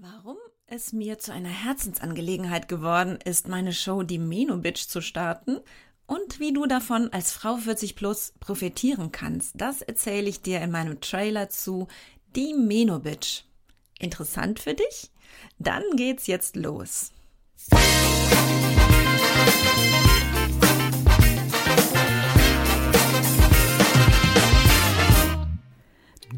Warum es mir zu einer Herzensangelegenheit geworden ist, meine Show Die Meno Bitch zu starten und wie du davon als Frau 40 plus profitieren kannst, das erzähle ich dir in meinem Trailer zu Die Meno Bitch. Interessant für dich? Dann geht's jetzt los.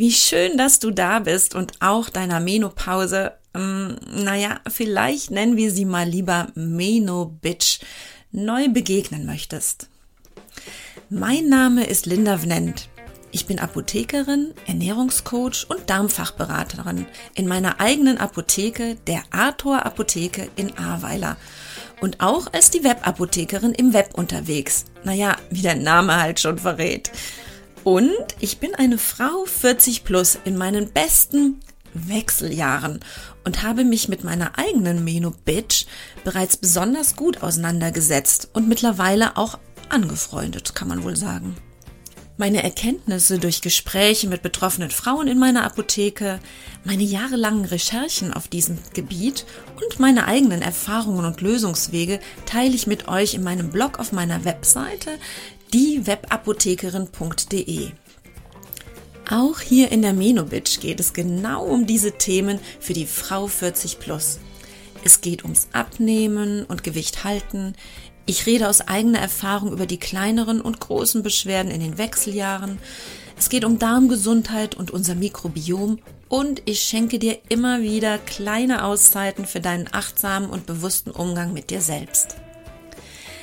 Wie schön, dass du da bist und auch deiner Menopause, ähm, naja, vielleicht nennen wir sie mal lieber Meno-Bitch, neu begegnen möchtest. Mein Name ist Linda Vnent. Ich bin Apothekerin, Ernährungscoach und Darmfachberaterin in meiner eigenen Apotheke, der Arthur Apotheke in Ahrweiler. Und auch als die Webapothekerin im Web unterwegs. Naja, wie der Name halt schon verrät. Und ich bin eine Frau 40 plus in meinen besten Wechseljahren und habe mich mit meiner eigenen Meno-Bitch bereits besonders gut auseinandergesetzt und mittlerweile auch angefreundet, kann man wohl sagen. Meine Erkenntnisse durch Gespräche mit betroffenen Frauen in meiner Apotheke, meine jahrelangen Recherchen auf diesem Gebiet und meine eigenen Erfahrungen und Lösungswege teile ich mit euch in meinem Blog auf meiner Webseite, diewebapothekerin.de. Auch hier in der Menobitch geht es genau um diese Themen für die Frau 40 plus. Es geht ums Abnehmen und Gewicht halten. Ich rede aus eigener Erfahrung über die kleineren und großen Beschwerden in den Wechseljahren. Es geht um Darmgesundheit und unser Mikrobiom und ich schenke dir immer wieder kleine Auszeiten für deinen achtsamen und bewussten Umgang mit dir selbst.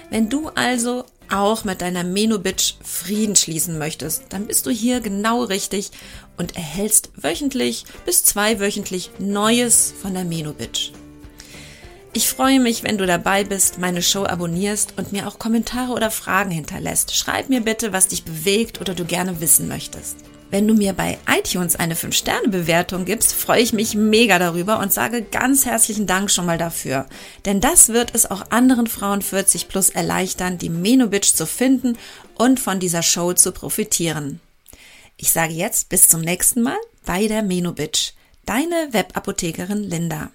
Wenn du also auch mit deiner Menobitch Frieden schließen möchtest, dann bist du hier genau richtig und erhältst wöchentlich bis zweiwöchentlich Neues von der Menobitch. Ich freue mich, wenn du dabei bist, meine Show abonnierst und mir auch Kommentare oder Fragen hinterlässt. Schreib mir bitte, was dich bewegt oder du gerne wissen möchtest. Wenn du mir bei iTunes eine 5-Sterne-Bewertung gibst, freue ich mich mega darüber und sage ganz herzlichen Dank schon mal dafür. Denn das wird es auch anderen Frauen 40 plus erleichtern, die Menobitch zu finden und von dieser Show zu profitieren. Ich sage jetzt bis zum nächsten Mal bei der Menobitch. Deine Webapothekerin Linda.